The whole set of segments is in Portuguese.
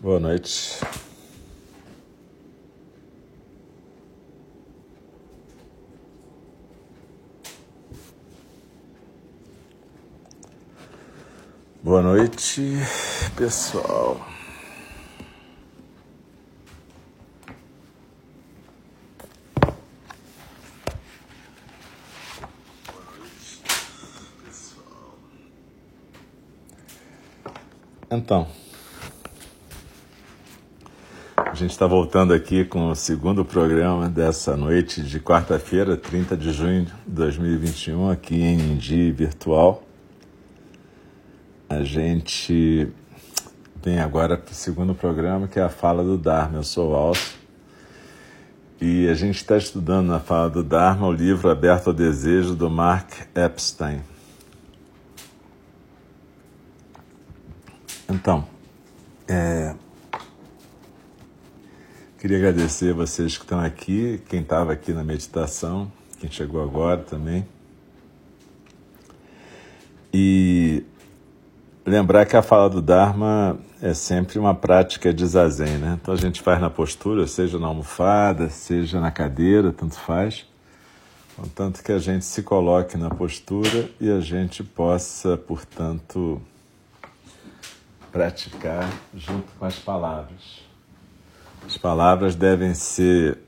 Boa noite. Boa noite, pessoal. Então, a gente está voltando aqui com o segundo programa dessa noite de quarta-feira, 30 de junho de 2021, aqui em Indi Virtual. A gente vem agora para o segundo programa, que é a fala do Dharma. Eu sou o Alcio. E a gente está estudando na fala do Dharma o livro Aberto ao Desejo, do Mark Epstein. Então, é, queria agradecer a vocês que estão aqui, quem estava aqui na meditação, quem chegou agora também. E lembrar que a fala do Dharma é sempre uma prática de zazen, né? Então a gente faz na postura, seja na almofada, seja na cadeira, tanto faz. Contanto que a gente se coloque na postura e a gente possa, portanto, praticar junto com as palavras. As palavras devem ser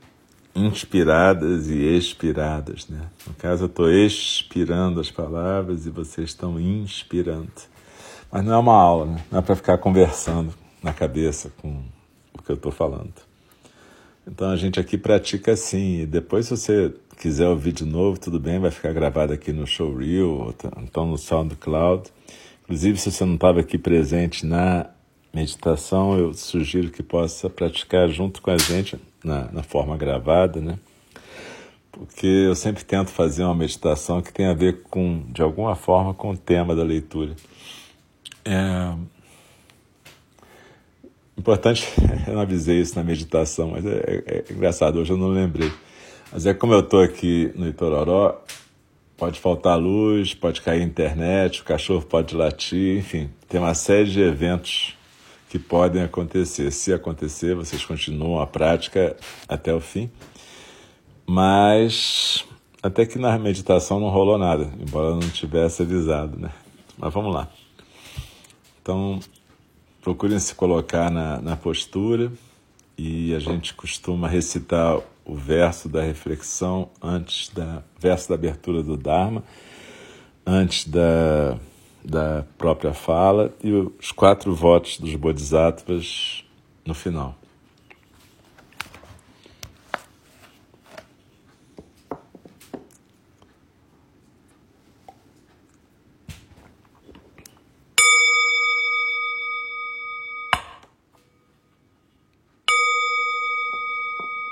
inspiradas e expiradas, né? No caso, eu estou expirando as palavras e vocês estão inspirando. Mas não é uma aula, né? Não é para ficar conversando na cabeça com o que eu estou falando. Então a gente aqui pratica assim. E depois, se você quiser ouvir de novo, tudo bem, vai ficar gravado aqui no Showreel, então no SoundCloud. Inclusive, se você não estava aqui presente na meditação, eu sugiro que possa praticar junto com a gente na, na forma gravada, né? Porque eu sempre tento fazer uma meditação que tem a ver com, de alguma forma, com o tema da leitura. É importante, eu não avisei isso na meditação, mas é, é, é engraçado, hoje eu não lembrei. Mas é como eu estou aqui no Itororó, Pode faltar luz, pode cair internet, o cachorro pode latir, enfim, tem uma série de eventos que podem acontecer. Se acontecer, vocês continuam a prática até o fim. Mas até que na meditação não rolou nada, embora não tivesse avisado, né? Mas vamos lá. Então, procurem se colocar na, na postura e a gente costuma recitar o verso da reflexão antes da verso da abertura do Dharma, antes da, da própria fala e os quatro votos dos Bodhisattvas no final.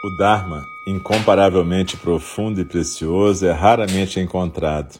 O Dharma, incomparavelmente profundo e precioso, é raramente encontrado,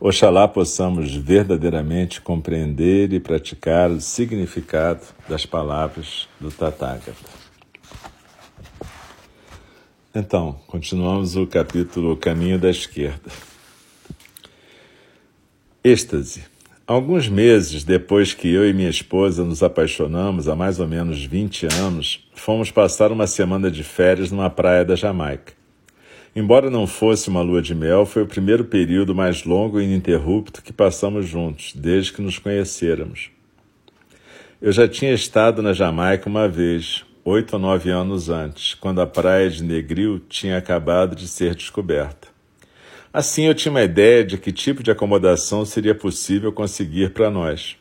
Oxalá possamos verdadeiramente compreender e praticar o significado das palavras do Tathagata. Então, continuamos o capítulo Caminho da Esquerda. Êxtase. Alguns meses depois que eu e minha esposa nos apaixonamos, há mais ou menos 20 anos, fomos passar uma semana de férias numa praia da Jamaica. Embora não fosse uma lua de mel, foi o primeiro período mais longo e ininterrupto que passamos juntos, desde que nos conhecêramos. Eu já tinha estado na Jamaica uma vez, oito ou nove anos antes, quando a praia de Negril tinha acabado de ser descoberta. Assim eu tinha uma ideia de que tipo de acomodação seria possível conseguir para nós.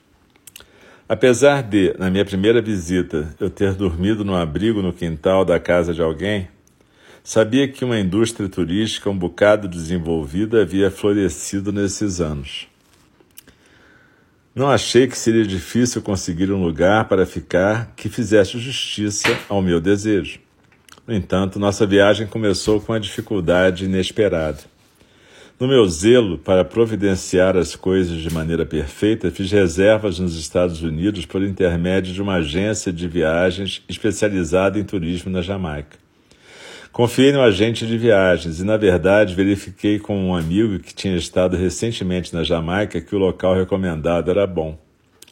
Apesar de, na minha primeira visita, eu ter dormido no abrigo no quintal da casa de alguém, sabia que uma indústria turística um bocado desenvolvida havia florescido nesses anos. Não achei que seria difícil conseguir um lugar para ficar que fizesse justiça ao meu desejo. No entanto, nossa viagem começou com uma dificuldade inesperada. No meu zelo para providenciar as coisas de maneira perfeita, fiz reservas nos Estados Unidos por intermédio de uma agência de viagens especializada em turismo na Jamaica. Confiei no agente de viagens e, na verdade, verifiquei com um amigo que tinha estado recentemente na Jamaica que o local recomendado era bom.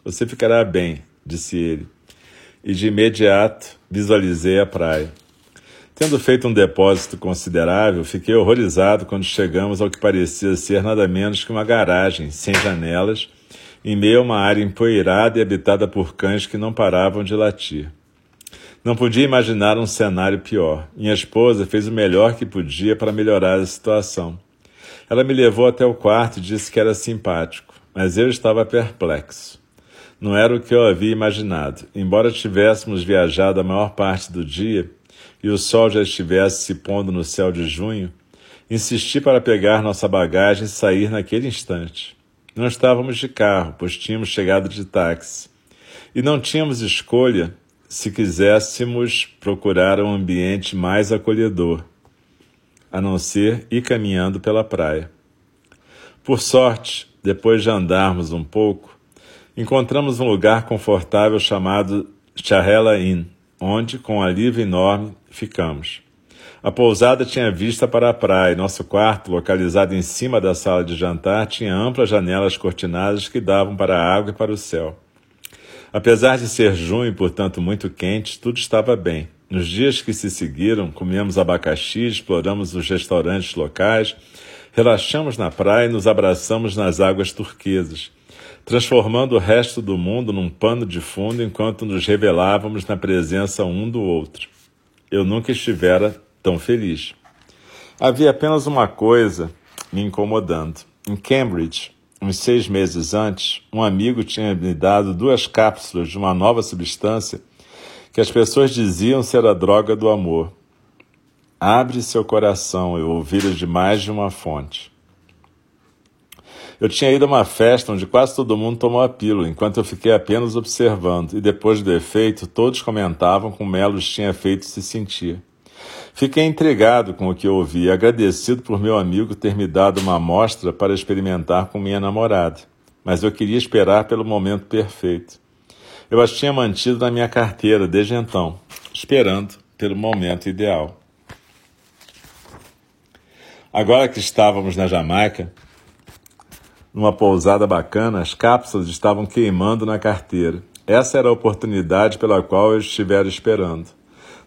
Você ficará bem, disse ele. E de imediato visualizei a praia. Tendo feito um depósito considerável, fiquei horrorizado quando chegamos ao que parecia ser nada menos que uma garagem, sem janelas, em meio a uma área empoeirada e habitada por cães que não paravam de latir. Não podia imaginar um cenário pior. Minha esposa fez o melhor que podia para melhorar a situação. Ela me levou até o quarto e disse que era simpático, mas eu estava perplexo. Não era o que eu havia imaginado. Embora tivéssemos viajado a maior parte do dia, e o sol já estivesse se pondo no céu de junho, insisti para pegar nossa bagagem e sair naquele instante. Não estávamos de carro, pois tínhamos chegado de táxi. E não tínhamos escolha se quiséssemos procurar um ambiente mais acolhedor, a não ser ir caminhando pela praia. Por sorte, depois de andarmos um pouco, encontramos um lugar confortável chamado Charrela Inn, onde, com um alívio enorme, ficamos. A pousada tinha vista para a praia e nosso quarto, localizado em cima da sala de jantar, tinha amplas janelas cortinadas que davam para a água e para o céu. Apesar de ser junho e, portanto, muito quente, tudo estava bem. Nos dias que se seguiram, comemos abacaxi, exploramos os restaurantes locais, relaxamos na praia e nos abraçamos nas águas turquesas, transformando o resto do mundo num pano de fundo enquanto nos revelávamos na presença um do outro eu nunca estivera tão feliz. Havia apenas uma coisa me incomodando. Em Cambridge, uns seis meses antes, um amigo tinha me dado duas cápsulas de uma nova substância que as pessoas diziam ser a droga do amor. Abre seu coração, eu ouvi de mais de uma fonte. Eu tinha ido a uma festa onde quase todo mundo tomou a pílula, enquanto eu fiquei apenas observando, e depois do efeito, todos comentavam como Melos tinha feito se sentir. Fiquei intrigado com o que ouvi e agradecido por meu amigo ter me dado uma amostra para experimentar com minha namorada, mas eu queria esperar pelo momento perfeito. Eu as tinha mantido na minha carteira desde então, esperando pelo momento ideal. Agora que estávamos na Jamaica, numa pousada bacana, as cápsulas estavam queimando na carteira. Essa era a oportunidade pela qual eu estivera esperando.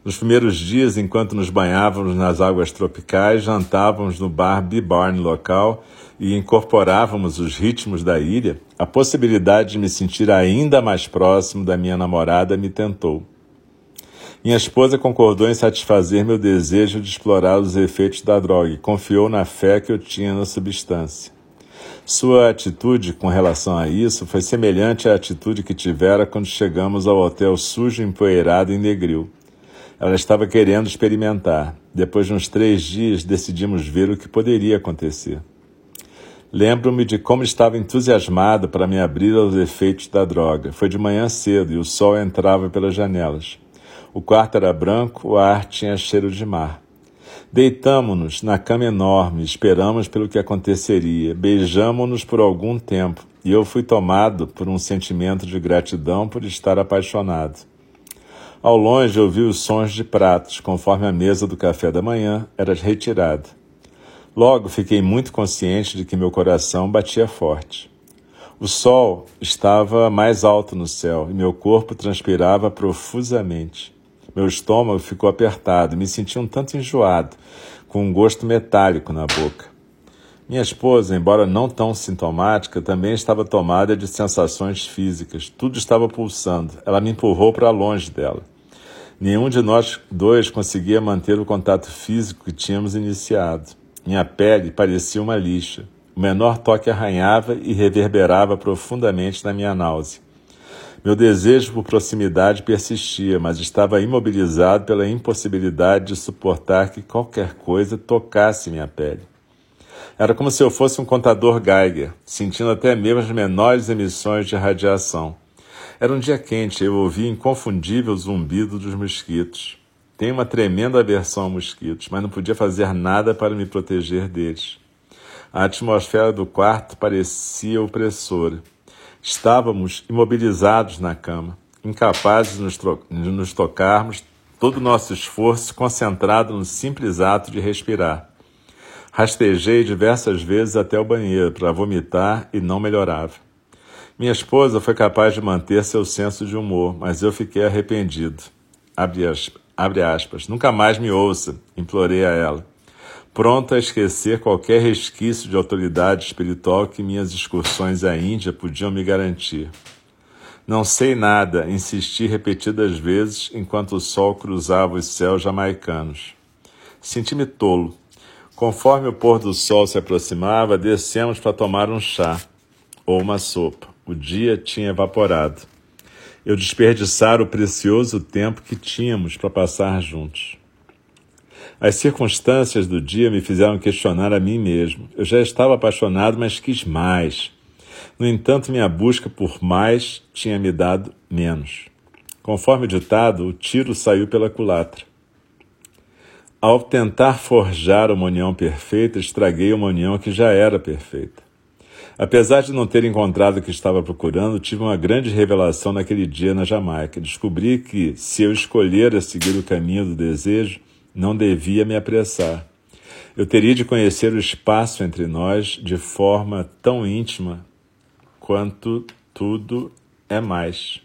Nos primeiros dias, enquanto nos banhávamos nas águas tropicais, jantávamos no bar B-Barn local e incorporávamos os ritmos da ilha, a possibilidade de me sentir ainda mais próximo da minha namorada me tentou. Minha esposa concordou em satisfazer meu desejo de explorar os efeitos da droga e confiou na fé que eu tinha na substância. Sua atitude com relação a isso foi semelhante à atitude que tivera quando chegamos ao hotel sujo, empoeirado em Negril. Ela estava querendo experimentar. Depois de uns três dias, decidimos ver o que poderia acontecer. Lembro-me de como estava entusiasmado para me abrir aos efeitos da droga. Foi de manhã cedo e o sol entrava pelas janelas. O quarto era branco, o ar tinha cheiro de mar. Deitamo-nos na cama enorme, esperamos pelo que aconteceria, beijamo-nos por algum tempo, e eu fui tomado por um sentimento de gratidão por estar apaixonado. Ao longe ouvi os sons de pratos, conforme a mesa do café da manhã era retirada. Logo fiquei muito consciente de que meu coração batia forte. O sol estava mais alto no céu e meu corpo transpirava profusamente. Meu estômago ficou apertado, me senti um tanto enjoado, com um gosto metálico na boca. Minha esposa, embora não tão sintomática, também estava tomada de sensações físicas. Tudo estava pulsando. Ela me empurrou para longe dela. Nenhum de nós dois conseguia manter o contato físico que tínhamos iniciado. Minha pele parecia uma lixa. O menor toque arranhava e reverberava profundamente na minha náusea. Meu desejo por proximidade persistia, mas estava imobilizado pela impossibilidade de suportar que qualquer coisa tocasse minha pele. Era como se eu fosse um contador Geiger, sentindo até mesmo as menores emissões de radiação. Era um dia quente eu ouvia inconfundível zumbido dos mosquitos. Tenho uma tremenda aversão a mosquitos, mas não podia fazer nada para me proteger deles. A atmosfera do quarto parecia opressora. Estávamos imobilizados na cama, incapazes de nos, de nos tocarmos, todo o nosso esforço concentrado no simples ato de respirar. Rastejei diversas vezes até o banheiro para vomitar e não melhorava. Minha esposa foi capaz de manter seu senso de humor, mas eu fiquei arrependido. Abre aspas, abre aspas. Nunca mais me ouça, implorei a ela pronto a esquecer qualquer resquício de autoridade espiritual que minhas excursões à Índia podiam me garantir. Não sei nada, insisti repetidas vezes enquanto o sol cruzava os céus jamaicanos. Senti-me tolo. Conforme o pôr do sol se aproximava, descemos para tomar um chá ou uma sopa. O dia tinha evaporado. Eu desperdiçara o precioso tempo que tínhamos para passar juntos. As circunstâncias do dia me fizeram questionar a mim mesmo. Eu já estava apaixonado, mas quis mais. No entanto, minha busca por mais tinha me dado menos. Conforme o ditado, o tiro saiu pela culatra. Ao tentar forjar uma união perfeita, estraguei uma união que já era perfeita. Apesar de não ter encontrado o que estava procurando, tive uma grande revelação naquele dia na Jamaica. Descobri que, se eu escolher a seguir o caminho do desejo, não devia me apressar. Eu teria de conhecer o espaço entre nós de forma tão íntima quanto tudo é mais.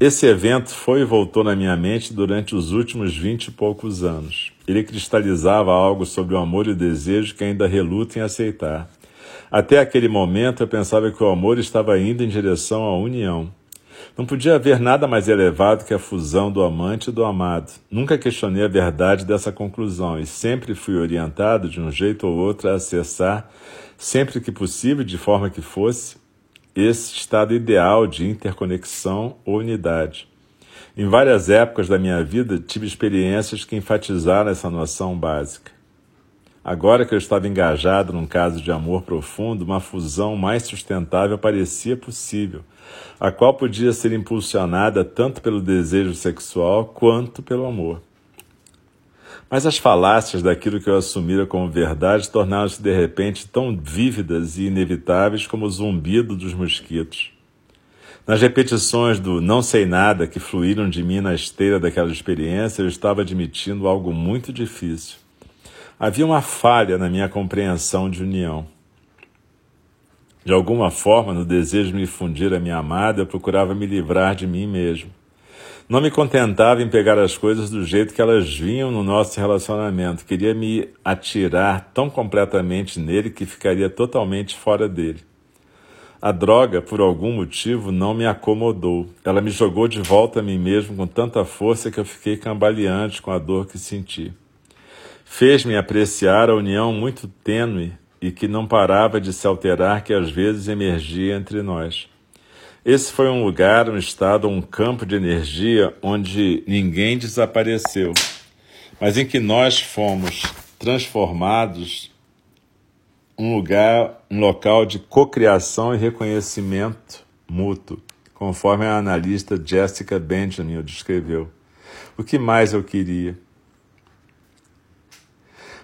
Esse evento foi e voltou na minha mente durante os últimos vinte e poucos anos. Ele cristalizava algo sobre o amor e o desejo que ainda reluto em aceitar. Até aquele momento eu pensava que o amor estava indo em direção à união. Não podia haver nada mais elevado que a fusão do amante e do amado. Nunca questionei a verdade dessa conclusão e sempre fui orientado, de um jeito ou outro, a acessar, sempre que possível, de forma que fosse, esse estado ideal de interconexão ou unidade. Em várias épocas da minha vida, tive experiências que enfatizaram essa noção básica. Agora que eu estava engajado num caso de amor profundo, uma fusão mais sustentável parecia possível, a qual podia ser impulsionada tanto pelo desejo sexual quanto pelo amor. Mas as falácias daquilo que eu assumira como verdade tornaram-se de repente tão vívidas e inevitáveis como o zumbido dos mosquitos. Nas repetições do não sei nada que fluíram de mim na esteira daquela experiência, eu estava admitindo algo muito difícil. Havia uma falha na minha compreensão de união. De alguma forma, no desejo de me fundir a minha amada, eu procurava me livrar de mim mesmo. Não me contentava em pegar as coisas do jeito que elas vinham no nosso relacionamento. Queria me atirar tão completamente nele que ficaria totalmente fora dele. A droga, por algum motivo, não me acomodou. Ela me jogou de volta a mim mesmo com tanta força que eu fiquei cambaleante com a dor que senti. Fez-me apreciar a união muito tênue e que não parava de se alterar, que às vezes emergia entre nós. Esse foi um lugar, um estado, um campo de energia onde ninguém desapareceu, mas em que nós fomos transformados um lugar, um local de cocriação e reconhecimento mútuo, conforme a analista Jessica Benjamin o descreveu. O que mais eu queria?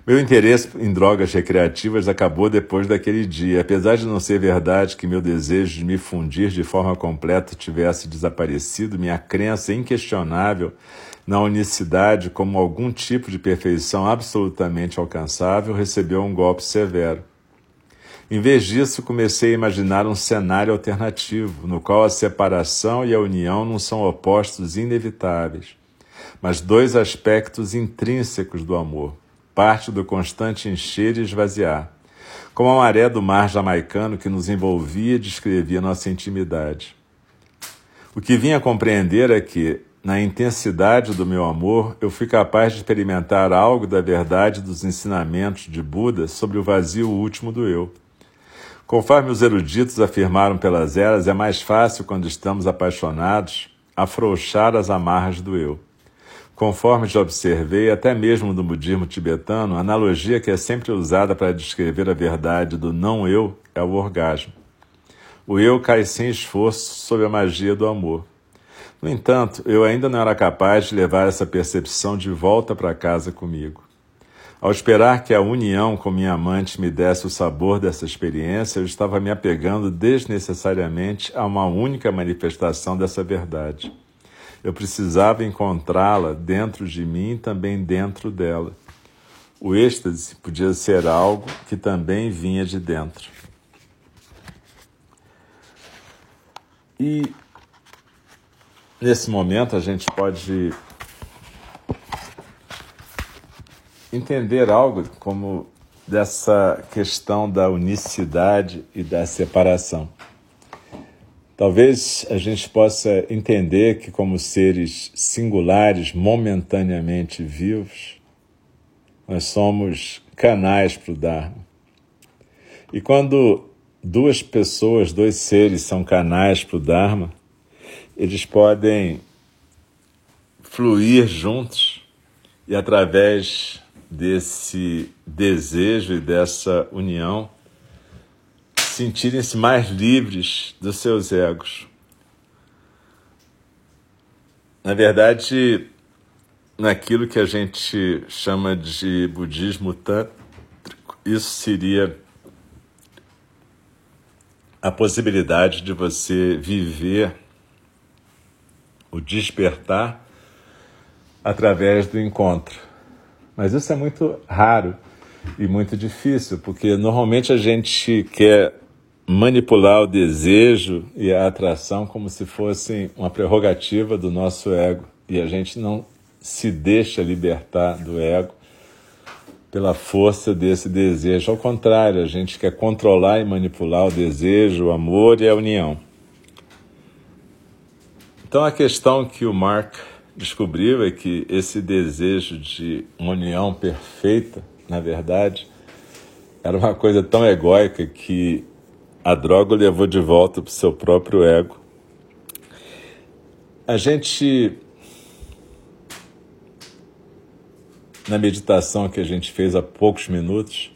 Meu interesse em drogas recreativas acabou depois daquele dia. Apesar de não ser verdade que meu desejo de me fundir de forma completa tivesse desaparecido, minha crença inquestionável na unicidade como algum tipo de perfeição absolutamente alcançável recebeu um golpe severo. Em vez disso, comecei a imaginar um cenário alternativo, no qual a separação e a união não são opostos inevitáveis, mas dois aspectos intrínsecos do amor parte do constante encher e esvaziar, como a maré do mar jamaicano que nos envolvia e descrevia nossa intimidade. O que vinha a compreender é que, na intensidade do meu amor, eu fui capaz de experimentar algo da verdade dos ensinamentos de Buda sobre o vazio último do eu. Conforme os eruditos afirmaram pelas eras, é mais fácil, quando estamos apaixonados, afrouxar as amarras do eu. Conforme já observei, até mesmo no budismo tibetano, a analogia que é sempre usada para descrever a verdade do não-eu é o orgasmo. O eu cai sem esforço sob a magia do amor. No entanto, eu ainda não era capaz de levar essa percepção de volta para casa comigo. Ao esperar que a união com minha amante me desse o sabor dessa experiência, eu estava me apegando desnecessariamente a uma única manifestação dessa verdade. Eu precisava encontrá-la dentro de mim e também dentro dela. O êxtase podia ser algo que também vinha de dentro. E nesse momento a gente pode entender algo como dessa questão da unicidade e da separação. Talvez a gente possa entender que, como seres singulares, momentaneamente vivos, nós somos canais para o Dharma. E quando duas pessoas, dois seres são canais para o Dharma, eles podem fluir juntos e, através desse desejo e dessa união, sentirem-se mais livres dos seus egos. Na verdade, naquilo que a gente chama de budismo tântrico, isso seria a possibilidade de você viver o despertar através do encontro. Mas isso é muito raro e muito difícil, porque normalmente a gente quer manipular o desejo e a atração como se fossem uma prerrogativa do nosso ego e a gente não se deixa libertar do ego pela força desse desejo. Ao contrário, a gente quer controlar e manipular o desejo, o amor e a união. Então a questão que o Mark descobriu é que esse desejo de uma união perfeita, na verdade, era uma coisa tão egóica que a droga o levou de volta para o seu próprio ego. A gente, na meditação que a gente fez há poucos minutos,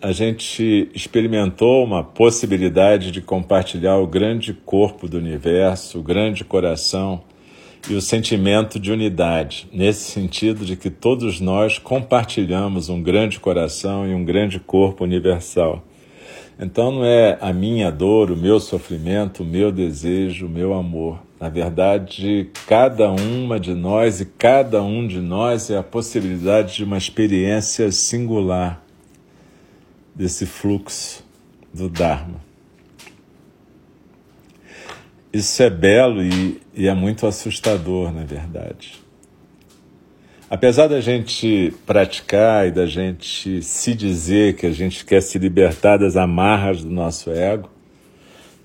a gente experimentou uma possibilidade de compartilhar o grande corpo do universo, o grande coração e o sentimento de unidade, nesse sentido de que todos nós compartilhamos um grande coração e um grande corpo universal. Então não é a minha dor, o meu sofrimento, o meu desejo, o meu amor. Na verdade, cada uma de nós e cada um de nós é a possibilidade de uma experiência singular desse fluxo do Dharma. Isso é belo e, e é muito assustador, na verdade. Apesar da gente praticar e da gente se dizer que a gente quer se libertar das amarras do nosso ego,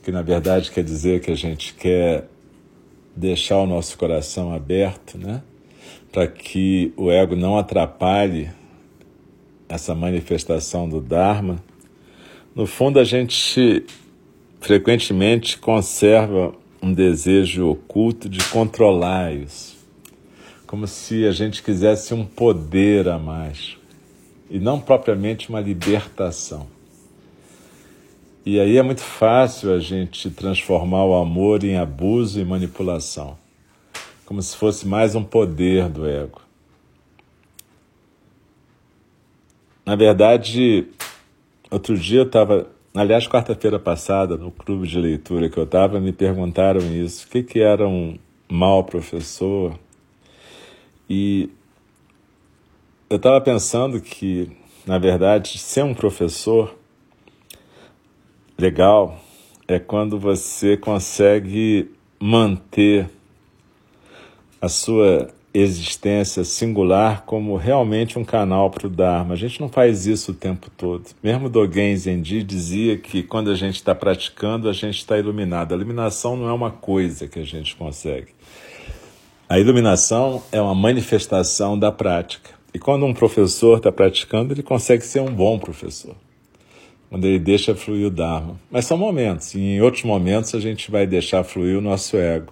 que na verdade quer dizer que a gente quer deixar o nosso coração aberto, né? Para que o ego não atrapalhe essa manifestação do Dharma. No fundo, a gente frequentemente conserva um desejo oculto de controlar isso como se a gente quisesse um poder a mais e não propriamente uma libertação. E aí é muito fácil a gente transformar o amor em abuso e manipulação, como se fosse mais um poder do ego. Na verdade, outro dia eu estava, aliás, quarta-feira passada, no clube de leitura que eu estava, me perguntaram isso: o que, que era um mau professor? E eu estava pensando que, na verdade, ser um professor legal é quando você consegue manter a sua existência singular como realmente um canal para o Dharma. A gente não faz isso o tempo todo. Mesmo Dogen Zenji dizia que quando a gente está praticando, a gente está iluminado. A iluminação não é uma coisa que a gente consegue. A iluminação é uma manifestação da prática. E quando um professor está praticando, ele consegue ser um bom professor. Quando ele deixa fluir o Dharma. Mas são momentos, e em outros momentos a gente vai deixar fluir o nosso ego.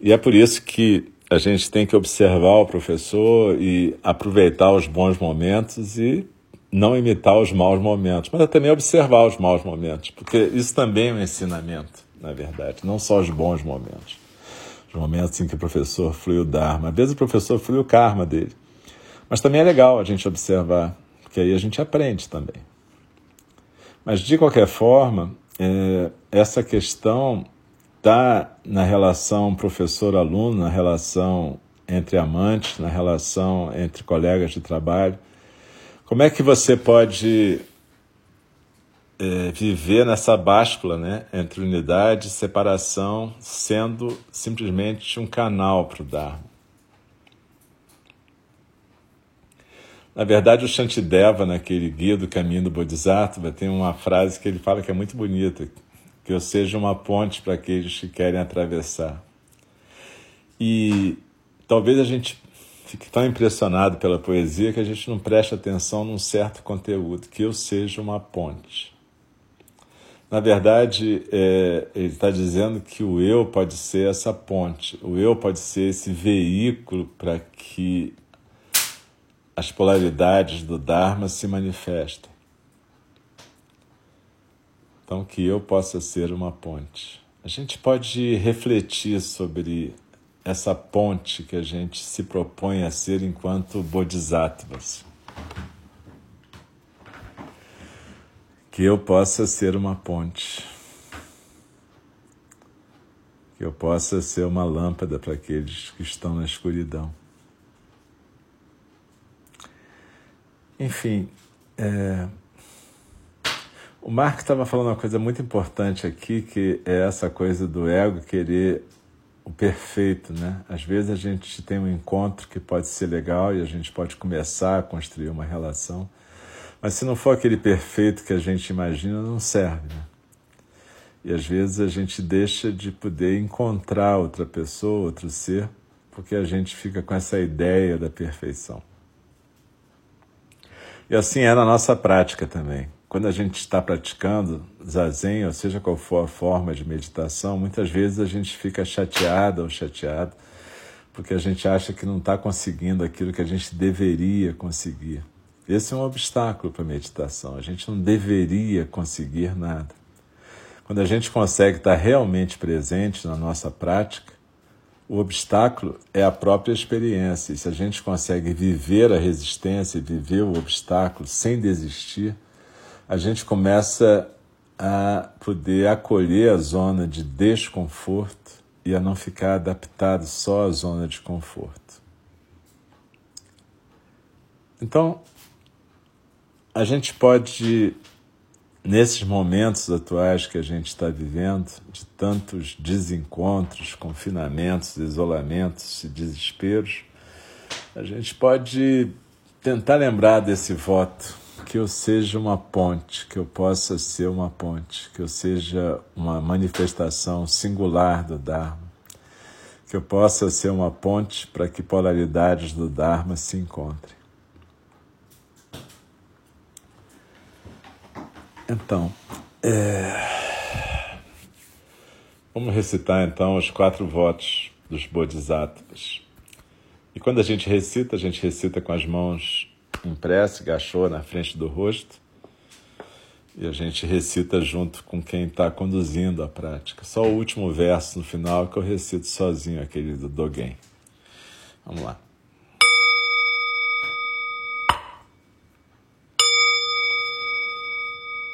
E é por isso que a gente tem que observar o professor e aproveitar os bons momentos e não imitar os maus momentos, mas também observar os maus momentos, porque isso também é um ensinamento, na verdade, não só os bons momentos. Os momentos em que o professor flui o Dharma. Às vezes o professor flui o karma dele. Mas também é legal a gente observar, porque aí a gente aprende também. Mas, de qualquer forma, é, essa questão está na relação professor-aluno, na relação entre amantes, na relação entre colegas de trabalho. Como é que você pode é, viver nessa báscula né, entre unidade e separação, sendo simplesmente um canal para o Dharma? Na verdade, o Shantideva, naquele guia do caminho do Bodhisattva, tem uma frase que ele fala que é muito bonita, que eu seja uma ponte para aqueles que querem atravessar. E talvez a gente fique tão impressionado pela poesia que a gente não preste atenção num certo conteúdo, que eu seja uma ponte. Na verdade, é, ele está dizendo que o eu pode ser essa ponte, o eu pode ser esse veículo para que as polaridades do Dharma se manifestem. Então, que eu possa ser uma ponte. A gente pode refletir sobre essa ponte que a gente se propõe a ser enquanto bodhisattvas. Que eu possa ser uma ponte. Que eu possa ser uma lâmpada para aqueles que estão na escuridão. Enfim, é, o Mark estava falando uma coisa muito importante aqui, que é essa coisa do ego querer o perfeito, né? Às vezes a gente tem um encontro que pode ser legal e a gente pode começar a construir uma relação, mas se não for aquele perfeito que a gente imagina, não serve, né? E às vezes a gente deixa de poder encontrar outra pessoa, outro ser, porque a gente fica com essa ideia da perfeição. E assim é na nossa prática também quando a gente está praticando zazen, ou seja qual for a forma de meditação, muitas vezes a gente fica chateada ou chateado porque a gente acha que não está conseguindo aquilo que a gente deveria conseguir. Esse é um obstáculo para a meditação. A gente não deveria conseguir nada. Quando a gente consegue estar realmente presente na nossa prática, o obstáculo é a própria experiência. E se a gente consegue viver a resistência viver o obstáculo sem desistir, a gente começa a poder acolher a zona de desconforto e a não ficar adaptado só à zona de conforto. Então, a gente pode, nesses momentos atuais que a gente está vivendo, de tantos desencontros, confinamentos, isolamentos e desesperos, a gente pode tentar lembrar desse voto que eu seja uma ponte, que eu possa ser uma ponte, que eu seja uma manifestação singular do Dharma, que eu possa ser uma ponte para que polaridades do Dharma se encontrem. Então, é... vamos recitar então os quatro votos dos Bodhisattvas. E quando a gente recita, a gente recita com as mãos em prece, agachou na frente do rosto, e a gente recita junto com quem está conduzindo a prática. Só o último verso no final que eu recito sozinho, aquele do Dogen. Vamos lá.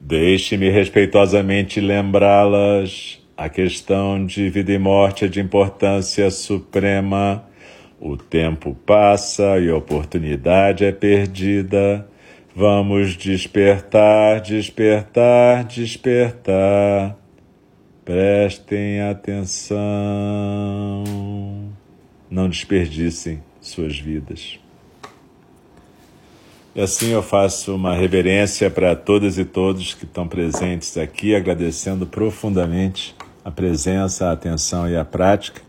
Deixe-me respeitosamente lembrá-las. A questão de vida e morte é de importância suprema o tempo passa e a oportunidade é perdida. Vamos despertar, despertar, despertar. Prestem atenção. Não desperdicem suas vidas. E assim eu faço uma reverência para todas e todos que estão presentes aqui, agradecendo profundamente a presença, a atenção e a prática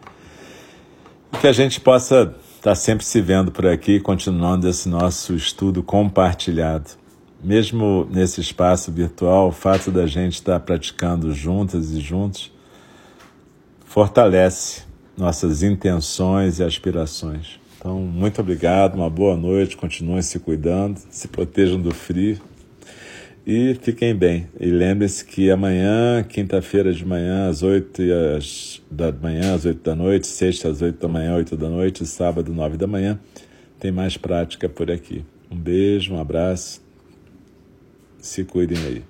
e que a gente possa estar sempre se vendo por aqui, continuando esse nosso estudo compartilhado. Mesmo nesse espaço virtual, o fato da gente estar praticando juntas e juntos fortalece nossas intenções e aspirações. Então, muito obrigado, uma boa noite, continuem se cuidando, se protejam do frio e fiquem bem. E lembrem-se que amanhã, quinta-feira de manhã, às 8 da manhã, às 8 da noite, sexta às 8 da manhã, 8 da noite, sábado, 9 da manhã, tem mais prática por aqui. Um beijo, um abraço. Se cuidem aí.